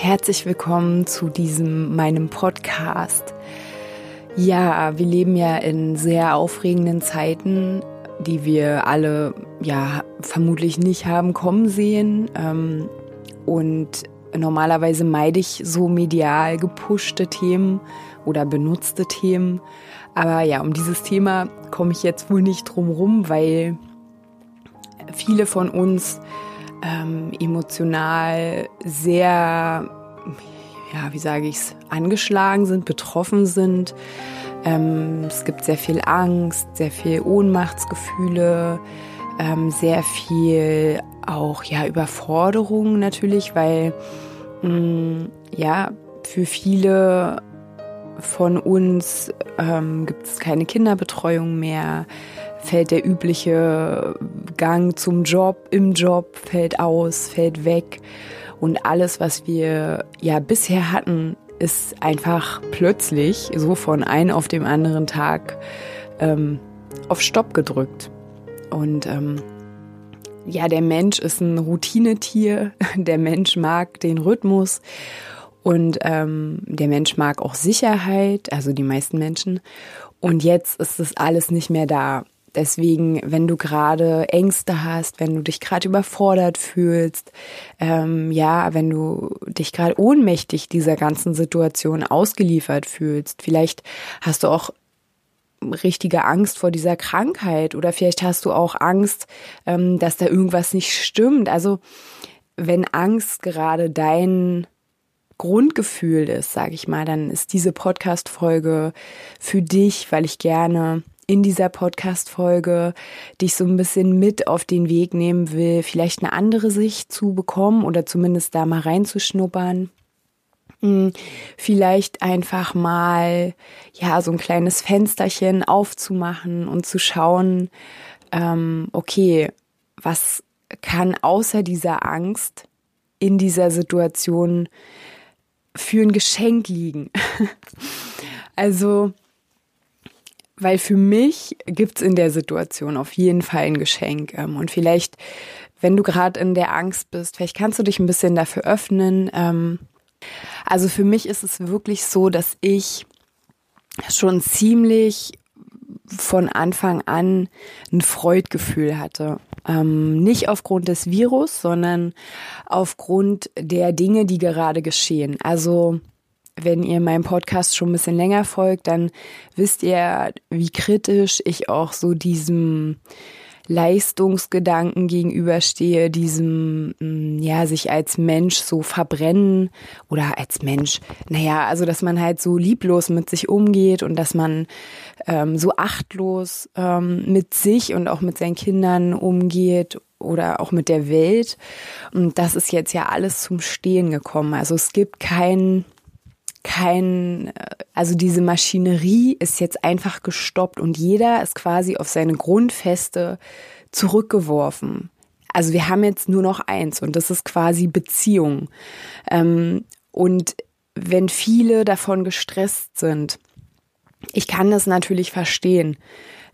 herzlich willkommen zu diesem meinem Podcast. Ja, wir leben ja in sehr aufregenden Zeiten, die wir alle ja vermutlich nicht haben kommen sehen. Ähm, und normalerweise meide ich so medial gepushte Themen oder benutzte Themen. Aber ja, um dieses Thema komme ich jetzt wohl nicht drum rum, weil viele von uns ähm, emotional sehr ja, wie sage ich's, angeschlagen sind, betroffen sind. Ähm, es gibt sehr viel Angst, sehr viel Ohnmachtsgefühle, ähm, sehr viel auch ja Überforderung natürlich, weil mh, mm, ja für viele von uns ähm, gibt es keine Kinderbetreuung mehr, fällt der übliche Gang zum Job im Job fällt aus, fällt weg. Und alles, was wir ja bisher hatten, ist einfach plötzlich so von einem auf dem anderen Tag ähm, auf Stopp gedrückt. Und ähm, ja, der Mensch ist ein Routinetier. Der Mensch mag den Rhythmus und ähm, der Mensch mag auch Sicherheit, also die meisten Menschen. Und jetzt ist das alles nicht mehr da. Deswegen, wenn du gerade Ängste hast, wenn du dich gerade überfordert fühlst, ähm, ja, wenn du dich gerade ohnmächtig dieser ganzen Situation ausgeliefert fühlst, vielleicht hast du auch richtige Angst vor dieser Krankheit oder vielleicht hast du auch Angst, ähm, dass da irgendwas nicht stimmt. Also wenn Angst gerade dein Grundgefühl ist, sage ich mal, dann ist diese Podcast-Folge für dich, weil ich gerne in dieser Podcast-Folge dich so ein bisschen mit auf den Weg nehmen will, vielleicht eine andere Sicht zu bekommen oder zumindest da mal reinzuschnuppern. Hm, vielleicht einfach mal, ja, so ein kleines Fensterchen aufzumachen und zu schauen, ähm, okay, was kann außer dieser Angst in dieser Situation für ein Geschenk liegen? also, weil für mich gibt's in der Situation auf jeden Fall ein Geschenk. Ähm, und vielleicht, wenn du gerade in der Angst bist, vielleicht kannst du dich ein bisschen dafür öffnen. Ähm, also für mich ist es wirklich so, dass ich schon ziemlich von Anfang an ein Freudgefühl hatte. Ähm, nicht aufgrund des Virus, sondern aufgrund der Dinge, die gerade geschehen. Also wenn ihr meinem Podcast schon ein bisschen länger folgt, dann wisst ihr, wie kritisch ich auch so diesem Leistungsgedanken gegenüberstehe, diesem, mm, ja, sich als Mensch so verbrennen oder als Mensch, naja, also dass man halt so lieblos mit sich umgeht und dass man ähm, so achtlos ähm, mit sich und auch mit seinen Kindern umgeht oder auch mit der Welt. Und das ist jetzt ja alles zum Stehen gekommen. Also es gibt keinen kein, also diese Maschinerie ist jetzt einfach gestoppt und jeder ist quasi auf seine Grundfeste zurückgeworfen. Also wir haben jetzt nur noch eins und das ist quasi Beziehung. Ähm, und wenn viele davon gestresst sind, ich kann das natürlich verstehen.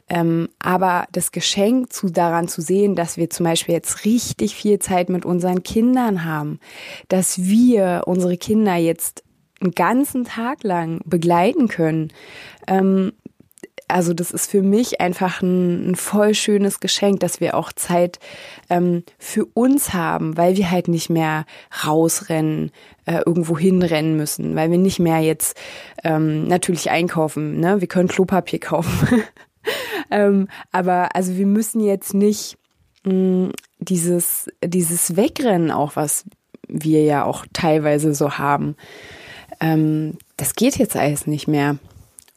Ähm, aber das Geschenk zu daran zu sehen, dass wir zum Beispiel jetzt richtig viel Zeit mit unseren Kindern haben, dass wir unsere Kinder jetzt einen ganzen Tag lang begleiten können. Ähm, also das ist für mich einfach ein, ein, voll schönes Geschenk, dass wir auch Zeit ähm, für uns haben, weil wir halt nicht mehr rausrennen, äh, irgendwo hinrennen müssen, weil wir nicht mehr jetzt ähm, natürlich einkaufen. Ne? Wir können Klopapier kaufen. ähm, aber also wir müssen jetzt nicht mh, mm, dieses, dieses Wegrennen auch, was wir ja auch teilweise so haben ähm, das geht jetzt alles nicht mehr.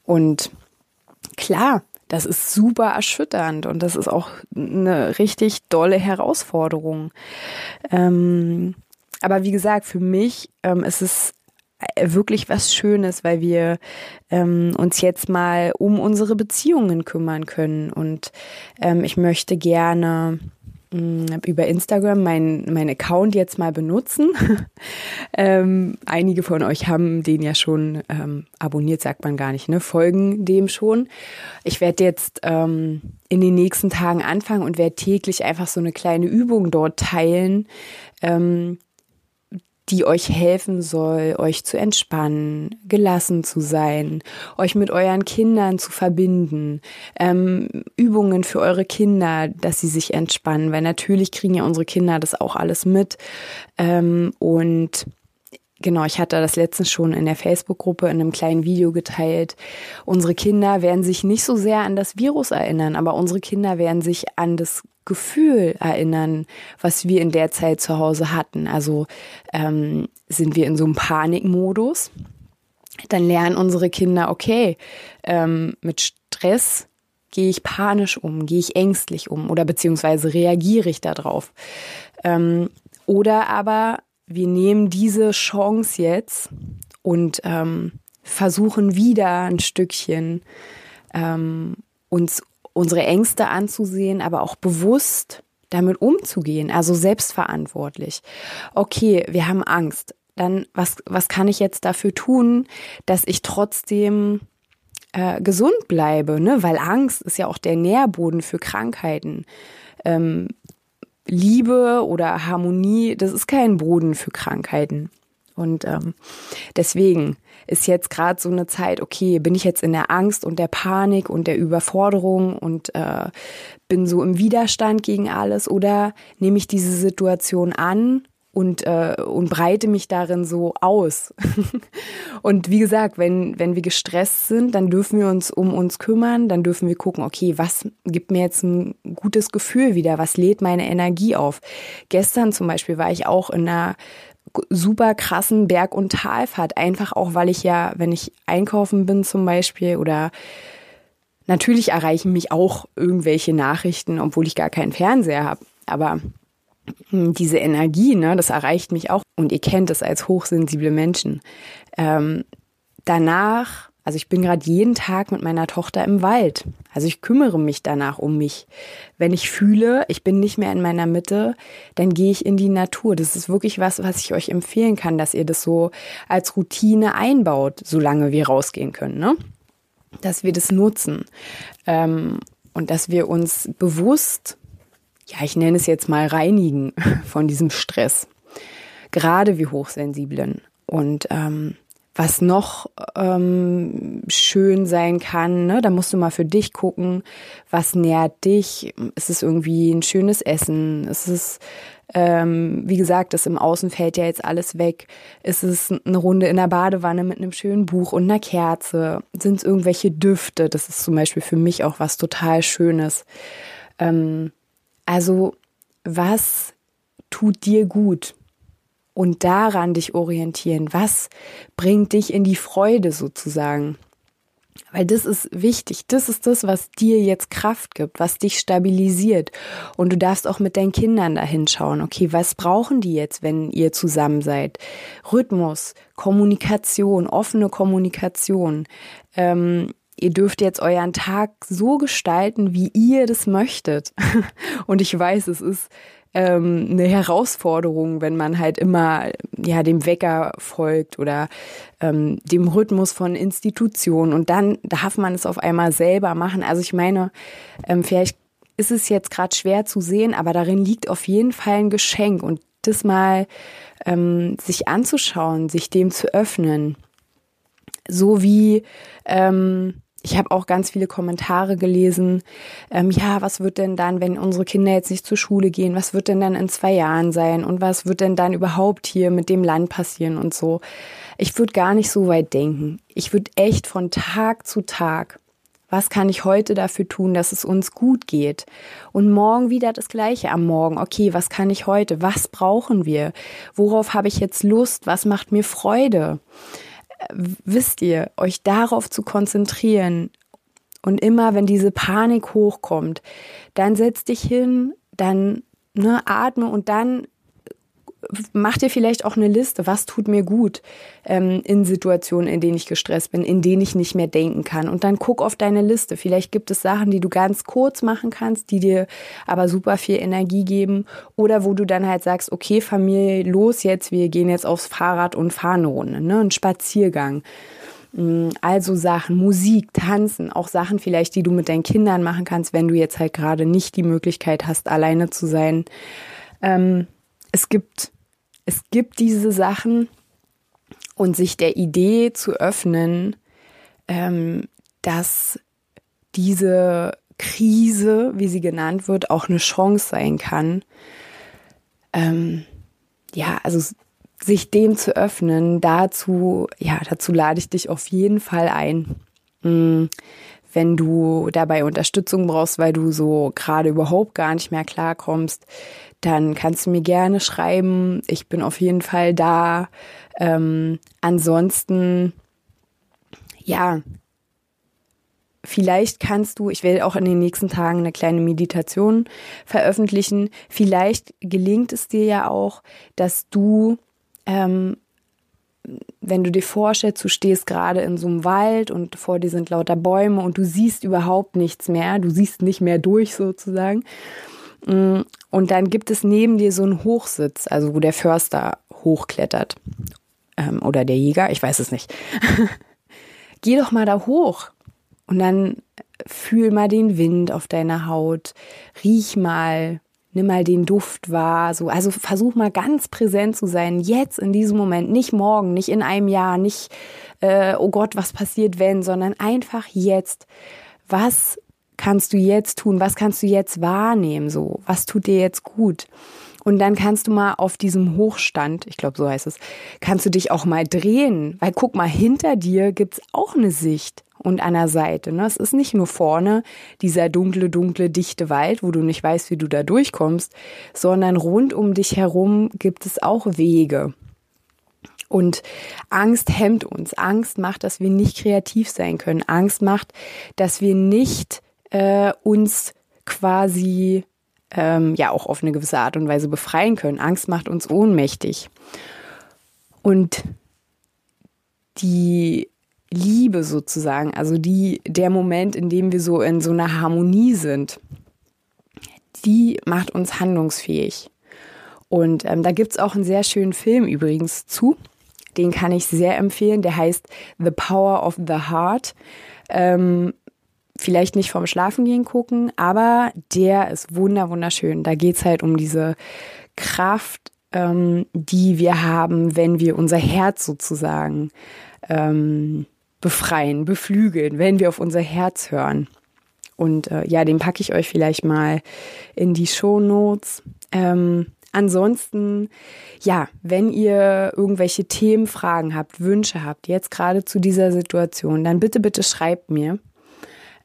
Und klar, das ist super erschütternd und das ist auch eine richtig dolle Herausforderung. Ähm, aber wie gesagt, für mich ähm, ist es äh, wirklich was Schönes, weil wir ähm, uns jetzt mal um unsere Beziehungen kümmern können. Und ähm, ich möchte gerne über Instagram meinen mein Account jetzt mal benutzen. ähm, einige von euch haben den ja schon ähm, abonniert, sagt man gar nicht, ne? Folgen dem schon. Ich werde jetzt ähm, in den nächsten Tagen anfangen und werde täglich einfach so eine kleine Übung dort teilen. Ähm, die euch helfen soll, euch zu entspannen, gelassen zu sein, euch mit euren Kindern zu verbinden, ähm, Übungen für eure Kinder, dass sie sich entspannen, weil natürlich kriegen ja unsere Kinder das auch alles mit. Ähm, und Genau, ich hatte das letztens schon in der Facebook-Gruppe in einem kleinen Video geteilt. Unsere Kinder werden sich nicht so sehr an das Virus erinnern, aber unsere Kinder werden sich an das Gefühl erinnern, was wir in der Zeit zu Hause hatten. Also ähm, sind wir in so einem Panikmodus, dann lernen unsere Kinder, okay, ähm, mit Stress gehe ich panisch um, gehe ich ängstlich um oder beziehungsweise reagiere ich darauf. Ähm, oder aber wir nehmen diese Chance jetzt und ähm, versuchen wieder ein Stückchen ähm, uns unsere Ängste anzusehen, aber auch bewusst damit umzugehen, also selbstverantwortlich. Okay, wir haben Angst. Dann was, was kann ich jetzt dafür tun, dass ich trotzdem äh, gesund bleibe? Ne? Weil Angst ist ja auch der Nährboden für Krankheiten. Ähm, Liebe oder Harmonie, das ist kein Boden für Krankheiten. Und ähm, deswegen ist jetzt gerade so eine Zeit, okay, bin ich jetzt in der Angst und der Panik und der Überforderung und äh, bin so im Widerstand gegen alles oder nehme ich diese Situation an und, äh, und breite mich darin so aus. und wie gesagt, wenn, wenn wir gestresst sind, dann dürfen wir uns um uns kümmern, dann dürfen wir gucken, okay, was gibt mir jetzt ein gutes Gefühl wieder, was lädt meine Energie auf. Gestern zum Beispiel war ich auch in einer super krassen Berg- und Talfahrt. Einfach auch, weil ich ja, wenn ich einkaufen bin zum Beispiel oder natürlich erreichen mich auch irgendwelche Nachrichten, obwohl ich gar keinen Fernseher habe. Aber hm, diese Energie, ne, das erreicht mich auch. Und ihr kennt es als hochsensible Menschen. Ähm, danach also ich bin gerade jeden Tag mit meiner Tochter im Wald. Also ich kümmere mich danach um mich. Wenn ich fühle, ich bin nicht mehr in meiner Mitte, dann gehe ich in die Natur. Das ist wirklich was, was ich euch empfehlen kann, dass ihr das so als Routine einbaut, solange wir rausgehen können. Ne? Dass wir das nutzen ähm, und dass wir uns bewusst, ja, ich nenne es jetzt mal reinigen von diesem Stress. Gerade wir Hochsensiblen. Und ähm, was noch ähm, schön sein kann. Ne? Da musst du mal für dich gucken, was nährt dich. Ist es irgendwie ein schönes Essen? Ist es, ähm, wie gesagt, das im Außen fällt ja jetzt alles weg. Ist es eine Runde in der Badewanne mit einem schönen Buch und einer Kerze? Sind es irgendwelche Düfte? Das ist zum Beispiel für mich auch was total Schönes. Ähm, also, was tut dir gut? Und daran dich orientieren. Was bringt dich in die Freude sozusagen? Weil das ist wichtig. Das ist das, was dir jetzt Kraft gibt, was dich stabilisiert. Und du darfst auch mit deinen Kindern dahin schauen. Okay, was brauchen die jetzt, wenn ihr zusammen seid? Rhythmus, Kommunikation, offene Kommunikation. Ähm, ihr dürft jetzt euren Tag so gestalten, wie ihr das möchtet. Und ich weiß, es ist ähm, eine Herausforderung, wenn man halt immer ja dem Wecker folgt oder ähm, dem Rhythmus von Institutionen. Und dann darf man es auf einmal selber machen. Also ich meine, ähm, vielleicht ist es jetzt gerade schwer zu sehen, aber darin liegt auf jeden Fall ein Geschenk. Und das mal ähm, sich anzuschauen, sich dem zu öffnen, so wie ähm, ich habe auch ganz viele Kommentare gelesen. Ähm, ja, was wird denn dann, wenn unsere Kinder jetzt nicht zur Schule gehen? Was wird denn dann in zwei Jahren sein? Und was wird denn dann überhaupt hier mit dem Land passieren und so? Ich würde gar nicht so weit denken. Ich würde echt von Tag zu Tag. Was kann ich heute dafür tun, dass es uns gut geht? Und morgen wieder das Gleiche am Morgen. Okay, was kann ich heute? Was brauchen wir? Worauf habe ich jetzt Lust? Was macht mir Freude? Wisst ihr, euch darauf zu konzentrieren und immer, wenn diese Panik hochkommt, dann setz dich hin, dann ne, atme und dann mach dir vielleicht auch eine Liste, was tut mir gut ähm, in Situationen, in denen ich gestresst bin, in denen ich nicht mehr denken kann. Und dann guck auf deine Liste. Vielleicht gibt es Sachen, die du ganz kurz machen kannst, die dir aber super viel Energie geben. Oder wo du dann halt sagst, okay, Familie, los jetzt, wir gehen jetzt aufs Fahrrad und fahren eine Runde, ne? Ein Spaziergang. Mm, also Sachen, Musik, Tanzen, auch Sachen vielleicht, die du mit deinen Kindern machen kannst, wenn du jetzt halt gerade nicht die Möglichkeit hast, alleine zu sein. Ähm, es gibt es gibt diese Sachen und sich der Idee zu öffnen, ähm, dass diese Krise, wie sie genannt wird, auch eine Chance sein kann. Ähm, ja, also sich dem zu öffnen, dazu, ja, dazu lade ich dich auf jeden Fall ein. Mhm. Wenn du dabei Unterstützung brauchst, weil du so gerade überhaupt gar nicht mehr klarkommst, dann kannst du mir gerne schreiben. Ich bin auf jeden Fall da. Ähm, ansonsten, ja, vielleicht kannst du, ich werde auch in den nächsten Tagen eine kleine Meditation veröffentlichen. Vielleicht gelingt es dir ja auch, dass du, ähm, wenn du dir vorstellst, du stehst gerade in so einem Wald und vor dir sind lauter Bäume und du siehst überhaupt nichts mehr, du siehst nicht mehr durch sozusagen und dann gibt es neben dir so einen Hochsitz, also wo der Förster hochklettert. Ähm, oder der Jäger, ich weiß es nicht. Geh doch mal da hoch und dann fühl mal den Wind auf deiner Haut, riech mal, nimm mal den Duft wahr, so, also versuch mal ganz präsent zu sein, jetzt in diesem Moment, nicht morgen, nicht in einem Jahr, nicht, äh, oh Gott, was passiert wenn, sondern einfach jetzt. Was kannst du jetzt tun? Was kannst du jetzt wahrnehmen? So, was tut dir jetzt gut? Und dann kannst du mal auf diesem Hochstand, ich glaube, so heißt es, kannst du dich auch mal drehen, weil guck mal, hinter dir gibt's auch eine Sicht und an der Seite. Ne? Es ist nicht nur vorne dieser dunkle, dunkle, dichte Wald, wo du nicht weißt, wie du da durchkommst, sondern rund um dich herum gibt es auch Wege. Und Angst hemmt uns. Angst macht, dass wir nicht kreativ sein können. Angst macht, dass wir nicht äh, uns quasi ähm, ja auch auf eine gewisse Art und Weise befreien können. Angst macht uns ohnmächtig. Und die Liebe sozusagen, also die, der Moment, in dem wir so in so einer Harmonie sind, die macht uns handlungsfähig. Und ähm, da gibt's auch einen sehr schönen Film übrigens zu. Den kann ich sehr empfehlen. Der heißt The Power of the Heart. Ähm, vielleicht nicht vom Schlafengehen gucken, aber der ist wunder wunderschön. Da geht's halt um diese Kraft, ähm, die wir haben, wenn wir unser Herz sozusagen ähm, befreien, beflügeln, wenn wir auf unser Herz hören. Und äh, ja, den packe ich euch vielleicht mal in die Show Notes. Ähm, ansonsten, ja, wenn ihr irgendwelche Themen, Fragen habt, Wünsche habt, jetzt gerade zu dieser Situation, dann bitte, bitte schreibt mir.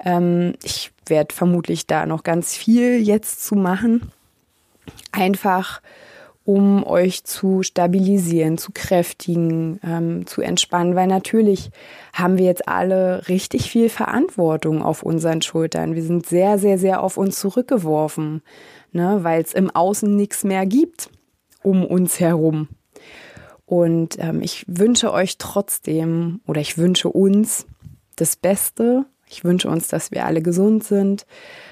Ähm, ich werde vermutlich da noch ganz viel jetzt zu machen. Einfach um euch zu stabilisieren, zu kräftigen, ähm, zu entspannen, weil natürlich haben wir jetzt alle richtig viel Verantwortung auf unseren Schultern. Wir sind sehr, sehr, sehr auf uns zurückgeworfen, ne, weil es im Außen nichts mehr gibt um uns herum. Und ähm, ich wünsche euch trotzdem oder ich wünsche uns das Beste ich wünsche uns, dass wir alle gesund sind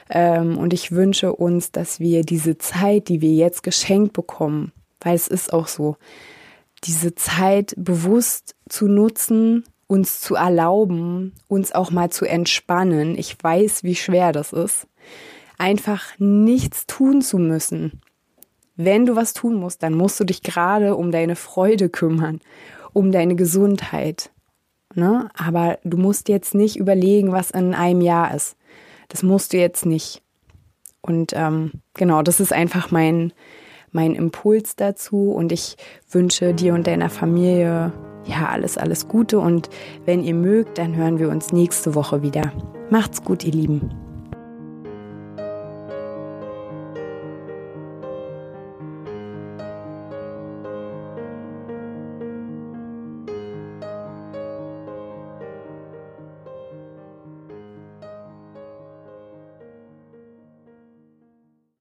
ähm, und ich wünsche uns, dass wir diese Zeit, die wir jetzt geschenkt bekommen, weil es ist auch so, diese Zeit bewusst zu nutzen, uns zu erlauben, uns auch mal zu entspannen. Ich weiß, wie schwer das ist. Einfach nichts tun zu müssen. Wenn du was tun musst, dann musst du dich gerade um deine Freude kümmern, um deine Gesundheit, Ne? Aber du musst jetzt nicht überlegen, was in einem Jahr ist. Das musst du jetzt nicht. Und ähm, genau, das ist einfach mein, mein Impuls dazu. Und ich wünsche dir und deiner Familie ja alles, alles Gute. Und wenn ihr mögt, dann hören wir uns nächste Woche wieder. Macht's gut, ihr Lieben.